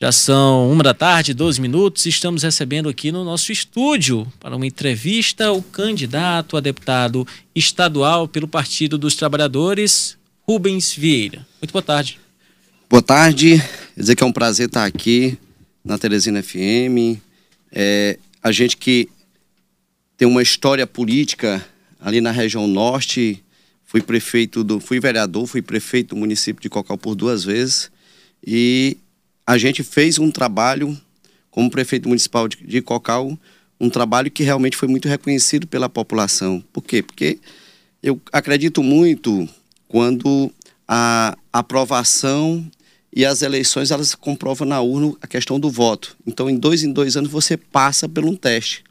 Já são uma da tarde, 12 minutos. Estamos recebendo aqui no nosso estúdio para uma entrevista o candidato a deputado estadual pelo Partido dos Trabalhadores, Rubens Vieira. Muito boa tarde. Boa tarde. Quer dizer que é um prazer estar aqui na Teresina FM. É, a gente que tem uma história política ali na região norte. Fui prefeito do, fui vereador, fui prefeito do município de Cocal por duas vezes e a gente fez um trabalho, como prefeito municipal de, de Cocal, um trabalho que realmente foi muito reconhecido pela população. Por quê? Porque eu acredito muito quando a aprovação e as eleições elas comprovam na urna a questão do voto. Então, em dois em dois anos você passa por um teste.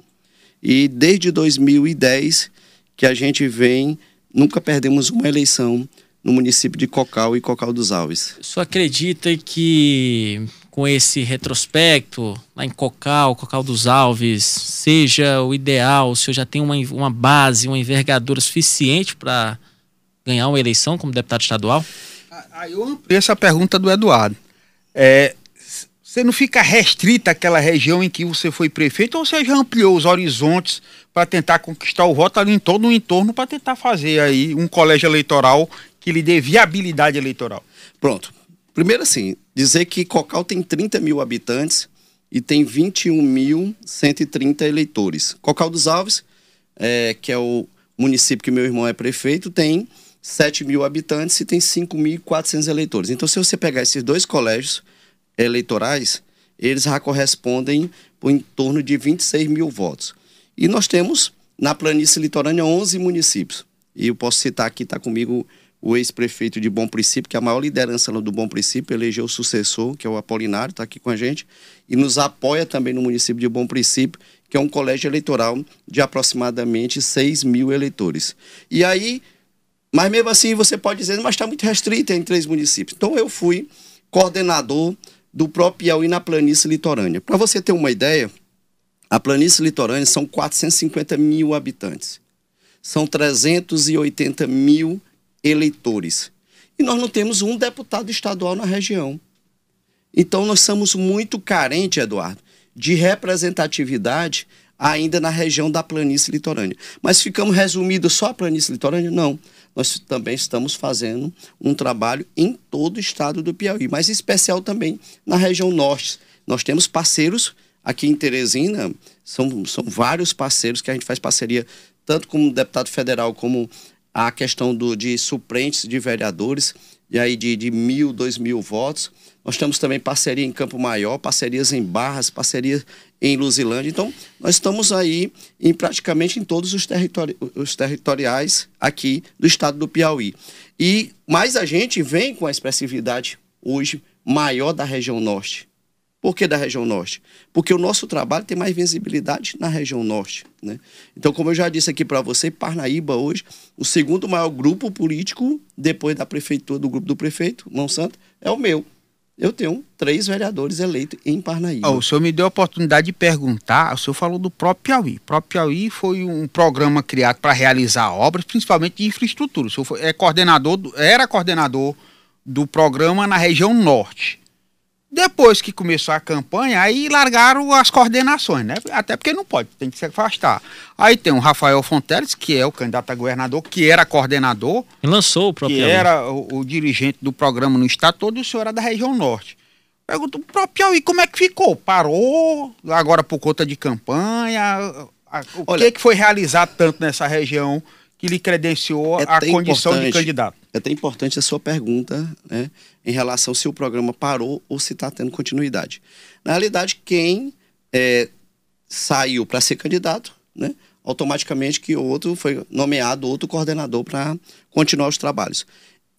E desde 2010 que a gente vem, nunca perdemos uma eleição no município de Cocal e Cocal dos Alves. O senhor acredita que com esse retrospecto lá em Cocal, Cocal dos Alves, seja o ideal, o senhor já tem uma, uma base, uma envergadura suficiente para ganhar uma eleição como deputado estadual? Aí eu ampliei essa pergunta do Eduardo. É, você não fica restrita àquela região em que você foi prefeito ou você já ampliou os horizontes para tentar conquistar o voto ali em todo o entorno para tentar fazer aí um colégio eleitoral que lhe dê viabilidade eleitoral? Pronto. Primeiro, assim, dizer que Cocal tem 30 mil habitantes e tem 21.130 eleitores. Cocal dos Alves, é, que é o município que meu irmão é prefeito, tem 7 mil habitantes e tem 5.400 eleitores. Então, se você pegar esses dois colégios eleitorais, eles já correspondem por em torno de 26 mil votos. E nós temos, na planície litorânea, 11 municípios. E eu posso citar aqui, está comigo o ex-prefeito de Bom Princípio, que é a maior liderança do Bom Princípio, elegeu o sucessor, que é o Apolinário, está aqui com a gente, e nos apoia também no município de Bom Princípio, que é um colégio eleitoral de aproximadamente 6 mil eleitores. E aí, mas mesmo assim você pode dizer, mas está muito restrito em três municípios. Então eu fui coordenador do próprio Piauí na planície litorânea. Para você ter uma ideia, a planície litorânea são 450 mil habitantes. São 380 mil eleitores. E nós não temos um deputado estadual na região. Então nós somos muito carentes, Eduardo, de representatividade ainda na região da planície litorânea. Mas ficamos resumidos só a planície litorânea? Não. Nós também estamos fazendo um trabalho em todo o estado do Piauí, mas em especial também na região norte. Nós temos parceiros aqui em Teresina, são, são vários parceiros que a gente faz parceria, tanto como deputado federal como a questão do, de suplentes de vereadores, e aí de, de mil, dois mil votos. Nós temos também parceria em Campo Maior, parcerias em Barras, parcerias em Luzilândia. Então, nós estamos aí em praticamente em todos os, territori os territoriais aqui do estado do Piauí. E mais a gente vem com a expressividade hoje maior da região norte. Por que da região norte? Porque o nosso trabalho tem mais visibilidade na região norte. Né? Então, como eu já disse aqui para você, Parnaíba hoje, o segundo maior grupo político, depois da prefeitura, do grupo do prefeito, Mão Santa, é o meu. Eu tenho três vereadores eleitos em Parnaíba. Oh, o senhor me deu a oportunidade de perguntar, o senhor falou do próprio Piauí. O próprio Piauí foi um programa criado para realizar obras, principalmente de infraestrutura. O senhor foi, é coordenador, era coordenador do programa na região norte. Depois que começou a campanha, aí largaram as coordenações, né? Até porque não pode, tem que se afastar. Aí tem o Rafael Fonteles, que é o candidato a governador, que era coordenador. E lançou o próprio. Que era o, o, dirigente do programa no estado todo, e o senhor era da região norte. Pergunto, o próprio Piauí, como é que ficou? Parou agora por conta de campanha? O Olha, que, que foi realizado tanto nessa região que lhe credenciou é a condição de candidato? É até importante a sua pergunta, né? em relação se o programa parou ou se está tendo continuidade. Na realidade, quem é, saiu para ser candidato, né, automaticamente que outro foi nomeado outro coordenador para continuar os trabalhos.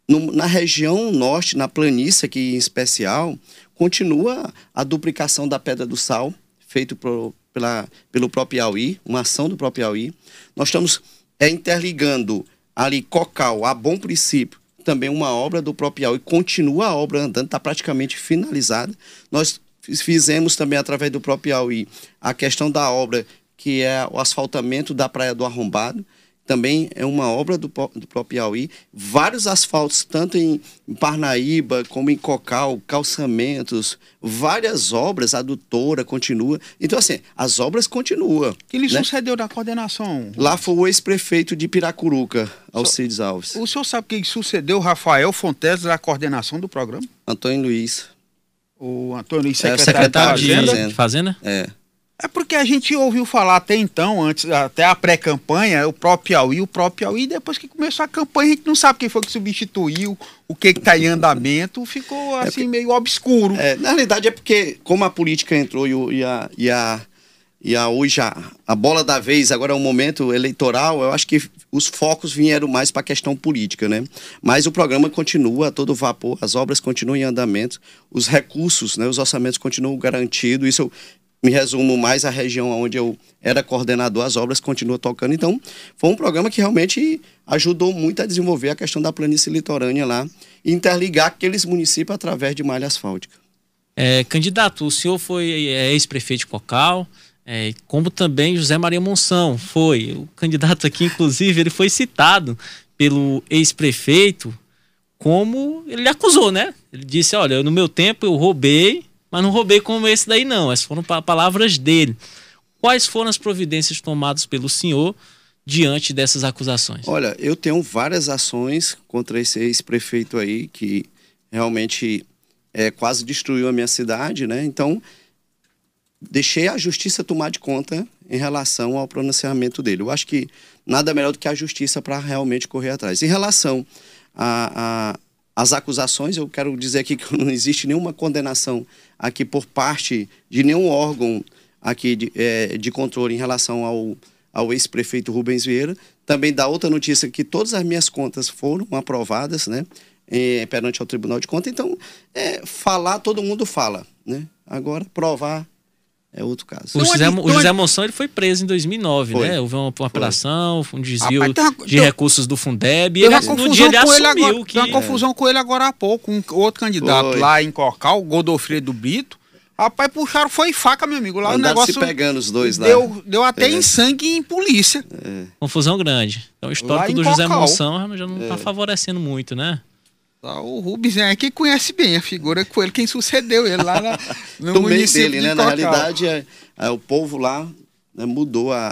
No, na região norte, na planície aqui em especial, continua a duplicação da Pedra do Sal, feito pro, pela, pelo próprio Piauí, uma ação do próprio Piauí. Nós estamos é, interligando ali Cocal a Bom Princípio também uma obra do próprio Piauí, continua a obra andando, está praticamente finalizada. Nós fizemos também, através do próprio Piauí, a questão da obra, que é o asfaltamento da Praia do Arrombado. Também é uma obra do, do próprio Piauí. Vários asfaltos, tanto em, Parnaíba como em Cocal, calçamentos, várias obras, a adutora continua. Então, assim, as obras continuam. Quem lhe né? sucedeu da coordenação? Lá foi o ex-prefeito de Piracuruca, Alcides Alves. O senhor sabe quem sucedeu Rafael Fontes da coordenação do programa? Antônio Luiz. O Antônio Luiz, É, secretário, secretário de. Fazenda. de Fazenda? É. É porque a gente ouviu falar até então, antes, até a pré-campanha, o próprio Piauí, o próprio Piauí, depois que começou a campanha, a gente não sabe quem foi que substituiu, o que está em andamento, ficou assim meio obscuro. É, na realidade é porque, como a política entrou e, e a, e a, e a hoje a, a bola da vez, agora é um momento eleitoral, eu acho que os focos vieram mais para a questão política, né? Mas o programa continua a todo vapor, as obras continuam em andamento, os recursos, né, os orçamentos continuam garantidos, isso eu me resumo mais à região onde eu era coordenador, as obras continuam tocando. Então, foi um programa que realmente ajudou muito a desenvolver a questão da planície litorânea lá interligar aqueles municípios através de malha asfáltica. É, candidato, o senhor foi é, ex-prefeito de Cocal, é, como também José Maria Monção foi. O candidato aqui, inclusive, ele foi citado pelo ex-prefeito como ele acusou, né? Ele disse: Olha, no meu tempo eu roubei, mas não roubei como esse daí, não. Essas foram pa- palavras dele. Quais foram as providências tomadas pelo senhor diante dessas acusações? Olha, eu tenho várias ações contra esse ex-prefeito aí que realmente é, quase destruiu a minha cidade, né? Então, deixei a justiça tomar de conta em relação ao pronunciamento dele. Eu acho que nada melhor do que a justiça para realmente correr atrás. Em relação às acusações, eu quero dizer aqui que não existe nenhuma condenação aqui por parte de nenhum órgão aqui de, eh, de controle em relação ao, ao ex-prefeito Rubens Vieira. Também dá outra notícia que todas as minhas contas foram aprovadas, né? eh, perante ao Tribunal de Contas. Então, é, falar, todo mundo fala, né? Agora, provar é outro caso. O Então, José, o então, José Monção ele foi preso em 2009, Foi. né? Houve uma, uma apelação, um desvio Rapaz, tem uma- de tem- recursos do Fundeb. E ele, no dia ele assumiu agora. que... Teve uma confusão com ele agora há pouco. Um outro candidato Foi. lá em Cocal, Godofredo do Brito. Rapaz, puxaram, foi faca, meu amigo. Lá o Andaram negócio se pegando os dois lá. deu, deu até É. em sangue e em polícia. Confusão grande. Então o histórico do José. Monção já não está É. favorecendo muito, né? Tá, O Rubens é quem conhece bem a figura, foi ele quem sucedeu ele lá na, no no meio município dele, de né? Na realidade, é, é, o povo lá né, mudou a,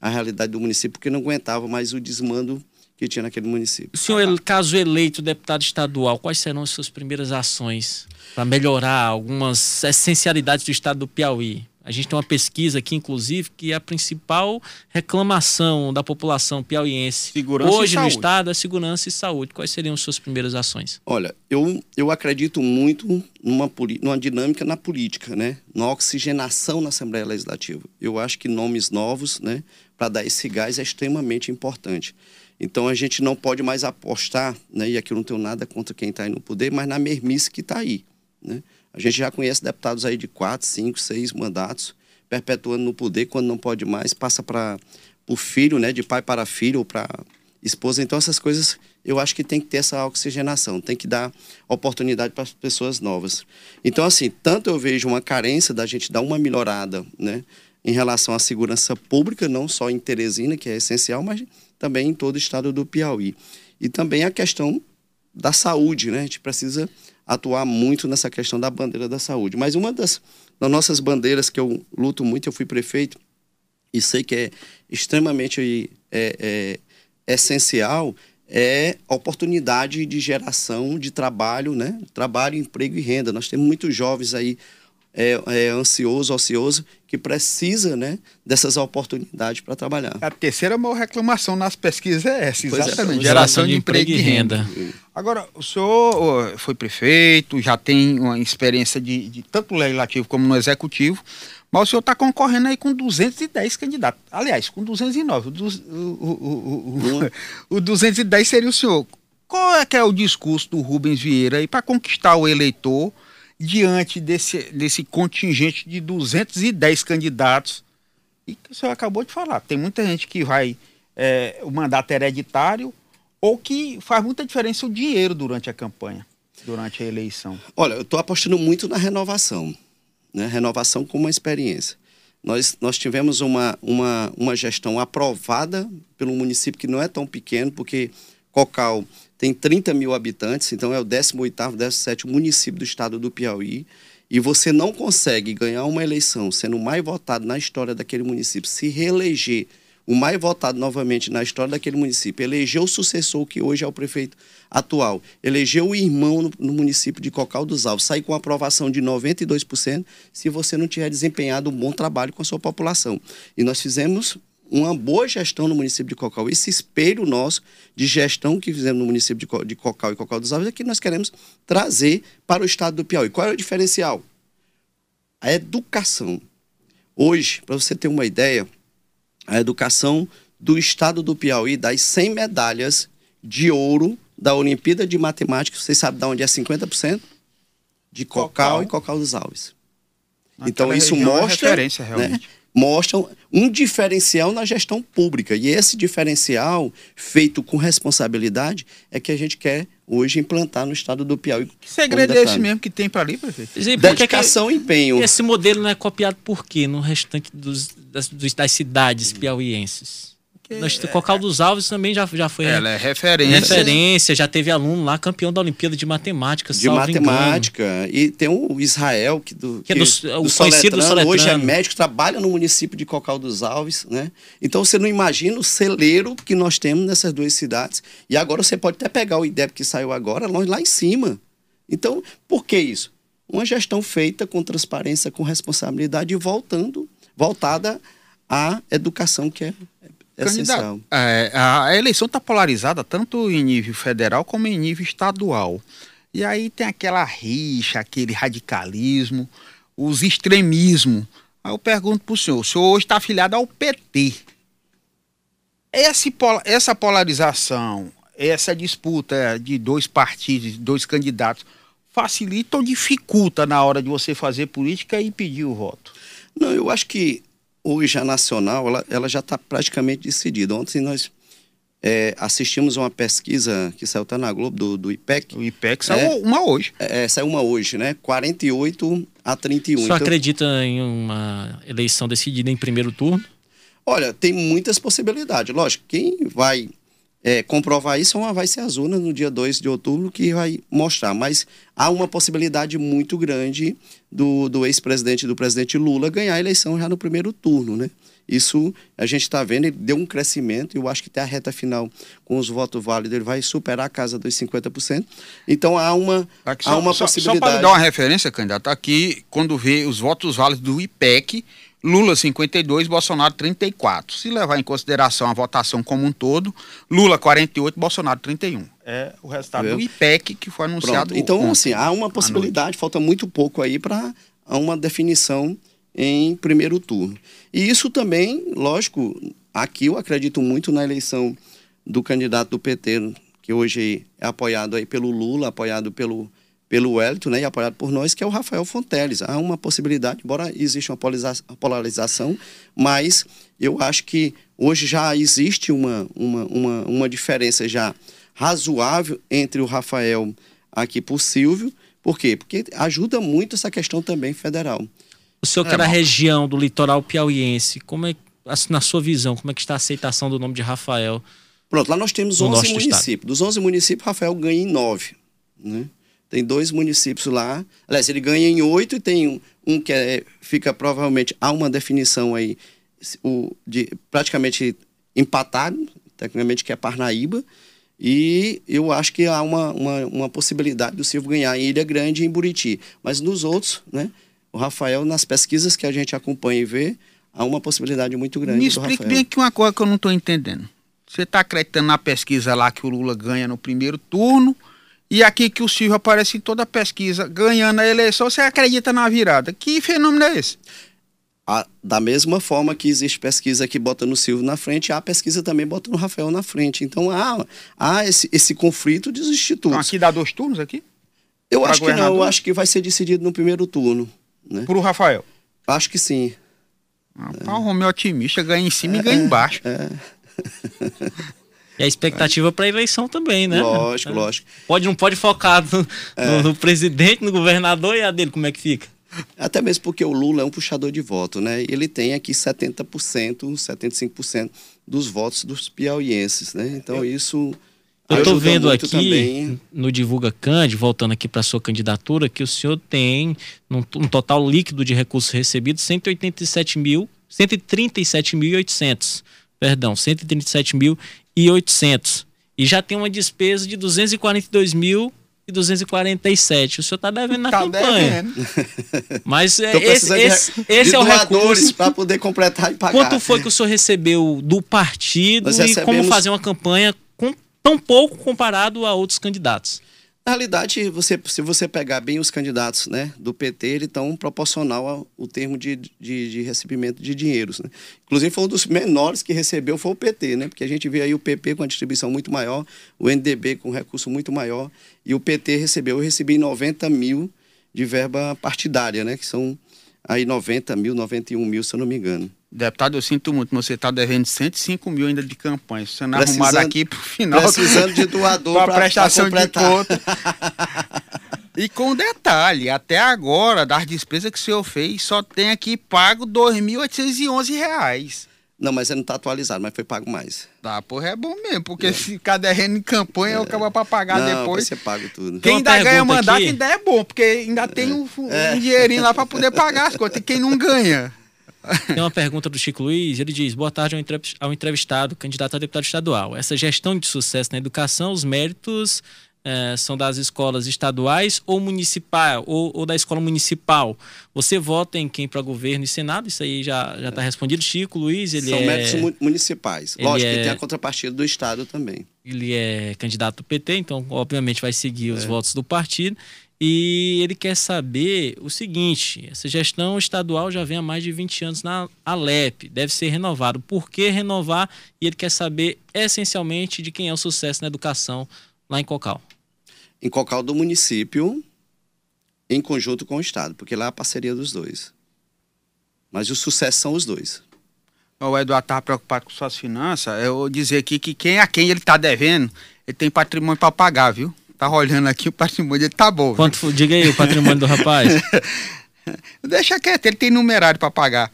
a, a realidade do município porque não aguentava mais o desmando que tinha naquele município. O senhor, ele- caso eleito deputado estadual, quais serão as suas primeiras ações para melhorar algumas essencialidades do estado do Piauí? A gente tem uma pesquisa aqui, inclusive, que a principal reclamação da população piauiense Segurança hoje no estado é segurança e saúde. Quais seriam as suas primeiras ações? Olha, eu, eu acredito muito numa, numa dinâmica na política, né? Na oxigenação na Assembleia Legislativa. Eu acho que nomes novos, né, para dar esse gás é extremamente importante. Então a gente não pode mais apostar, né, e aqui eu não tenho nada contra quem está aí no poder, mas na mermice que está aí. Né? A gente já conhece deputados aí de quatro, cinco, seis mandatos, perpetuando no poder, quando não pode mais, passa para o filho, né, de pai para filho ou para esposa. Então, essas coisas eu acho que tem que ter essa oxigenação, tem que dar oportunidade para as pessoas novas. Então, assim, tanto eu vejo uma carência da gente dar uma melhorada, né, em relação à segurança pública, não só em Teresina, que é essencial, mas também em todo o estado do Piauí. E também a questão da saúde, né? A gente precisa atuar muito nessa questão da bandeira da saúde. Mas uma das, das nossas bandeiras que eu luto muito, eu fui prefeito, e sei que é extremamente é, é, essencial, é oportunidade de geração de trabalho, né? Trabalho, emprego e renda. Nós temos muitos jovens aí é, é, ansioso, ocioso, que precisa, né, dessas oportunidades para trabalhar. A terceira maior reclamação nas pesquisas é essa, é, exatamente. geração de emprego e renda. Agora, o senhor foi prefeito, já tem uma experiência de, de tanto no legislativo como no executivo, mas o senhor está concorrendo aí com 210 candidatos. Aliás, com 209. O, o, o, o, o 210 seria o senhor. Qual é que é o discurso do Rubens Vieira aí para conquistar o eleitor diante desse, desse contingente de 210 candidatos? E que o senhor acabou de falar. Tem muita gente que vai. é, o mandato é hereditário ou que faz muita diferença o dinheiro durante a campanha, durante a eleição. Olha, eu estou apostando muito na renovação, né? Renovação como uma experiência. nós, nós tivemos uma, uma, uma gestão aprovada pelo município que não é tão pequeno, porque Cocal tem 30 mil habitantes, então é o 18º, 17º município do estado do Piauí, e você não consegue ganhar uma eleição sendo o mais votado na história daquele município, se reeleger o mais votado novamente na história daquele município, elegeu o sucessor, que hoje é o prefeito atual, elegeu o irmão no, no município de Cocal dos Alves, sair com aprovação de 92% se você não tiver desempenhado um bom trabalho com a sua população. E nós fizemos uma boa gestão no município de Cocal. Esse espelho nosso de gestão que fizemos no município de Cocal e Cocal dos Alves é que nós queremos trazer para o estado do Piauí. Qual é o diferencial? A educação. Hoje, para você ter uma ideia, a educação do estado do Piauí das 100 medalhas de ouro da Olimpíada de Matemática, vocês sabem de onde é 50%? De Cocal, Cocal. e Cocal dos Alves. Naquela então isso é mostra, é. Né, mostram um diferencial na gestão pública. E esse diferencial, feito com responsabilidade, é que a gente quer hoje implantar no estado do Piauí. Que segredo é esse mesmo que tem para ali, prefeito? Dedicação e empenho. Esse modelo não é copiado por quê no restante dos, das, das cidades piauienses? Nós, é, Cocal dos Alves também já, já foi ela é referência. referência, já teve aluno lá, campeão da Olimpíada de Matemática. De Matemática. Engano. E tem o Israel, que, do, que, é do, que, o conhecido Soletrano, hoje é médico, trabalha no município de Cocal dos Alves. Né? Então você não imagina o celeiro que nós temos nessas duas cidades. E agora você pode até pegar o IDEP que saiu agora, lá em cima. Então, por que isso? Uma gestão feita com transparência, com responsabilidade e voltando, voltada à educação que é Candidato, é, a eleição está polarizada tanto em nível federal como em nível estadual. E aí tem aquela rixa, aquele radicalismo, os extremismos. Aí eu pergunto para o senhor, o senhor hoje está afiliado ao PT. Esse, essa polarização, essa disputa de dois partidos, dois candidatos, facilita ou dificulta na hora de você fazer política e pedir o voto? Não, eu acho que hoje a nacional ela, ela já está praticamente decidida. Ontem nós é, assistimos uma pesquisa que saiu até na Globo, do, do IPEC. O IPEC saiu é, uma hoje. É, saiu uma hoje, né? 48 a 31. Só então, acredita em uma eleição decidida em primeiro turno? Olha, tem muitas possibilidades. Lógico, quem vai é, comprovar isso vai ser as urnas no dia 2 de outubro que vai mostrar. Mas há uma possibilidade muito grande do, do ex-presidente do presidente Lula ganhar a eleição já no primeiro turno, né? Isso a gente está vendo, ele deu um crescimento, eu acho que até a reta final, com os votos válidos, ele vai superar a casa dos 50%. Então há uma, aqui, há uma só, possibilidade. Só para dar uma referência, candidato, aqui, quando vê os votos válidos do IPEC, Lula 52, Bolsonaro 34. Se levar em consideração a votação como um todo, Lula 48, Bolsonaro 31. É o resultado do IPEC que foi anunciado. Pronto. Então, ontem, assim, há uma possibilidade, falta muito pouco aí para uma definição em primeiro turno. E isso também, lógico, aqui eu acredito muito na eleição do candidato do PT, que hoje é apoiado aí pelo Lula, apoiado pelo pelo Wellington né, e apoiado por nós, que é o Rafael Fonteles. Há uma possibilidade, embora exista uma polarização, mas eu acho que hoje já existe uma, uma, uma, uma diferença já razoável entre o Rafael aqui por Silvio. Por quê? Porque ajuda muito essa questão também federal. O senhor que é, da região do litoral piauiense, como é, na sua visão, como é que está a aceitação do nome de Rafael? Pronto, lá nós temos 11 municípios. Dos 11 municípios, Rafael ganha em 9. Né? Tem dois municípios lá. Aliás, ele ganha em oito e tem um, um que é, fica provavelmente. Há uma definição aí, o, de praticamente empatado, tecnicamente, que é Parnaíba. E eu acho que há uma, uma, uma, possibilidade do Silvio ganhar em Ilha Grande e em Buriti. Mas nos outros, né? O Rafael, nas pesquisas que a gente acompanha e vê, há uma possibilidade muito grande. Me explique bem aqui uma coisa que eu não estou entendendo. Você está acreditando na pesquisa lá que o Lula ganha no primeiro turno e aqui que o Silvio aparece em toda a pesquisa, ganhando a eleição, você acredita na virada. Que fenômeno é esse? A, da mesma forma que existe pesquisa que bota no Silvio na frente, há pesquisa também bota no Rafael na frente. Então há, há esse, esse conflito dos institutos. Então aqui dá dois turnos aqui? Eu pra acho que não, eu acho que vai ser decidido no primeiro turno. Né? Por o Rafael? Acho que sim. Ah, é. O Romeu otimista ganha em cima é, e ganha embaixo. É. E a expectativa para a eleição também, né? Lógico, é. lógico. Pode, não pode focar no, é. no, presidente, no governador e a dele, como é que fica? Até mesmo porque o Lula é um puxador de voto, né? Ele tem aqui 70%, 75% dos votos dos piauienses, né? Então isso eu estou vendo aqui também. no Divulga Cande, voltando aqui para sua candidatura, que o senhor tem um, um total líquido de recursos recebidos 187 mil, 137.800, perdão, 137.800 e já tem uma despesa de 242 mil e 247. O senhor está devendo na tá campanha. Devendo. Mas é, esse, esse, de, esse de é o recurso para poder completar e pagar. Quanto foi que o senhor recebeu do partido e como fazer uma campanha tão pouco comparado a outros candidatos. Na realidade, você, se você pegar bem os candidatos né, do PT, eles estão proporcional ao termo de, de, de, recebimento de dinheiros. Né? Inclusive, foi um dos menores que recebeu foi o PT, né? porque a gente vê aí o PP com a distribuição muito maior, o NDB com recurso muito maior, e o PT recebeu, eu recebi 90 mil de verba partidária, né? que são aí 90 mil, 91 mil, se eu não me engano. Deputado, eu sinto muito, você está devendo 105 mil ainda de campanha. Você não arrumar aqui para o final. Precisando de doador para prestação de conta. e com detalhe, até agora, das despesas que o senhor fez, só tem aqui pago R$ 2.811. Não, mas ele não está atualizado, mas foi pago mais. Tá, porra, é bom mesmo, porque é. se ficar devendo em campanha, é. acaba para pagar não, depois. Vai ser pago tudo. Quem ainda ganha mandato aqui... ainda é bom, porque ainda tem é. um, um é. dinheirinho lá para poder pagar as contas. E quem não ganha? Tem uma pergunta do Chico Luiz, ele diz: Boa tarde ao entrevistado, candidato a deputado estadual. Essa gestão de sucesso na educação, os méritos é, são das escolas estaduais ou municipal, ou, ou, da escola municipal. Você vota em quem para governo e senado? Isso aí já está respondido. Chico Luiz, ele são é. méritos municipais. Lógico é... que tem a contrapartida do estado também. Ele é candidato do PT, então, obviamente, vai seguir os é. votos do partido. E ele quer saber o seguinte: essa gestão estadual já vem há mais de 20 anos na Alep, deve ser renovado. Por que renovar? E ele quer saber essencialmente de quem é o sucesso na educação lá em Cocal. Em Cocal do município, em conjunto com o Estado, porque lá é a parceria dos dois. Mas o sucesso são os dois. O Eduardo estava preocupado com suas finanças. Eu vou dizer aqui que quem a quem ele está devendo, ele tem patrimônio para pagar, viu? Tá olhando aqui, o patrimônio dele tá bom. Quanto, diga aí o patrimônio do rapaz. Deixa quieto, ele tem numerário para pagar.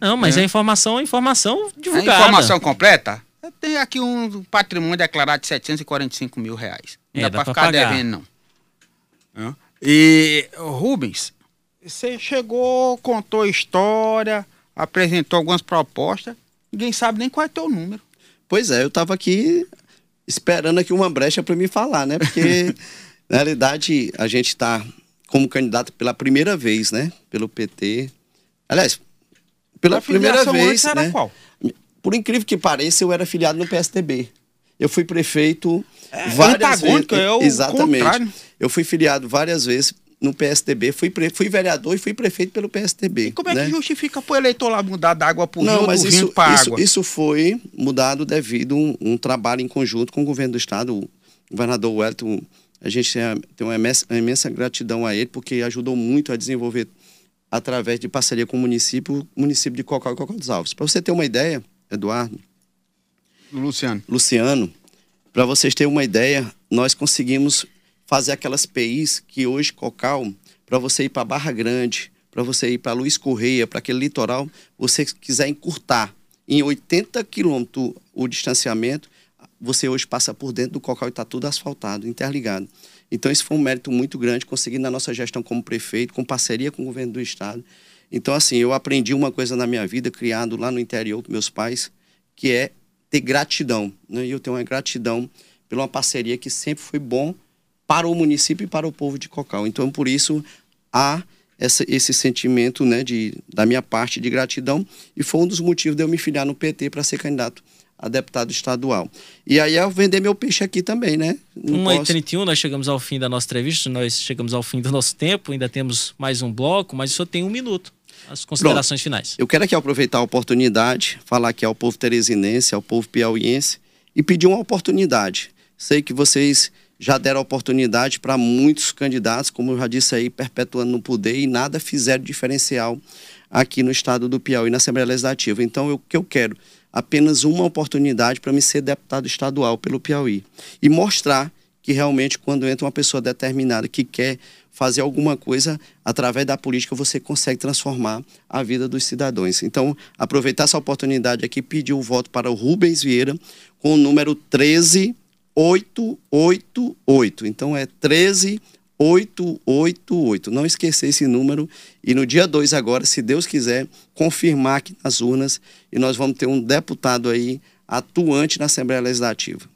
Não, mas é. a informação é informação divulgada. A informação completa? Tem aqui um patrimônio declarado de 745 mil reais. Não é, dá, dá para ficar pagar. devendo, não. E, Rubens, você chegou, contou história, apresentou algumas propostas, ninguém sabe nem qual é teu número. Pois é, eu estava aqui esperando aqui uma brecha para me falar, né? Porque, na realidade, a gente está como candidato pela primeira vez, né? Pelo PT. Aliás, pela primeira vez. Era né? qual? Por incrível que pareça, eu era filiado no PSDB. Eu fui prefeito é, várias vezes. É o exatamente. Contrário. Eu fui filiado várias vezes no PSDB, fui, pre... fui vereador e fui prefeito pelo PSDB. E como é né? que justifica para o eleitor lá mudar da água para o Não, rio, mas isso, para isso, água? Isso foi mudado devido a um, um, trabalho em conjunto com o governo do estado, o governador Wellington. A gente tem uma imensa, uma imensa gratidão a ele, porque ajudou muito a desenvolver, através de parceria com o município, o município de Cocal e Cocal dos Alves. Para você ter uma ideia, Eduardo. Luciano. Luciano, para vocês terem uma ideia, nós conseguimos fazer aquelas PIs que hoje Cocal, para você ir para Barra Grande, para você ir para Luiz Correia, para aquele litoral, você quiser encurtar em 80 quilômetros o distanciamento, você hoje passa por dentro do Cocal e está tudo asfaltado, interligado. Então, esse foi um mérito muito grande, conseguir na nossa gestão como prefeito, com parceria com o governo do estado. Então, assim, eu aprendi uma coisa na minha vida, criado lá no interior com meus pais, que é ter gratidão. Né? E eu tenho uma gratidão pela uma parceria que sempre foi bom para o município e para o povo de Cocal. Então, por isso, há essa, esse sentimento né, de, da minha parte de gratidão e foi um dos motivos de eu me filiar no PT para ser candidato a deputado estadual. E aí eu vender meu peixe aqui também, né? 1h31, nós chegamos ao fim da nossa entrevista, nós chegamos ao fim do nosso tempo, ainda temos mais um bloco, mas só tem um minuto. As considerações Pronto. finais. Eu quero aqui aproveitar a oportunidade, falar aqui ao povo teresinense, ao povo piauiense e pedir uma oportunidade. Sei que vocês já deram oportunidade para muitos candidatos, como eu já disse aí, perpetuando no poder, e nada fizeram diferencial aqui no estado do Piauí, na Assembleia Legislativa. Então, o que eu quero? Apenas uma oportunidade para me ser deputado estadual pelo Piauí. E mostrar que realmente, quando entra uma pessoa determinada que quer fazer alguma coisa através da política, você consegue transformar a vida dos cidadãos. Então, aproveitar essa oportunidade aqui, pedir o voto para o Rubens Vieira com o número 13888. Então, é 13888. Não esquecer esse número. E no dia 2 agora, se Deus quiser, confirmar aqui nas urnas e nós vamos ter um deputado aí atuante na Assembleia Legislativa.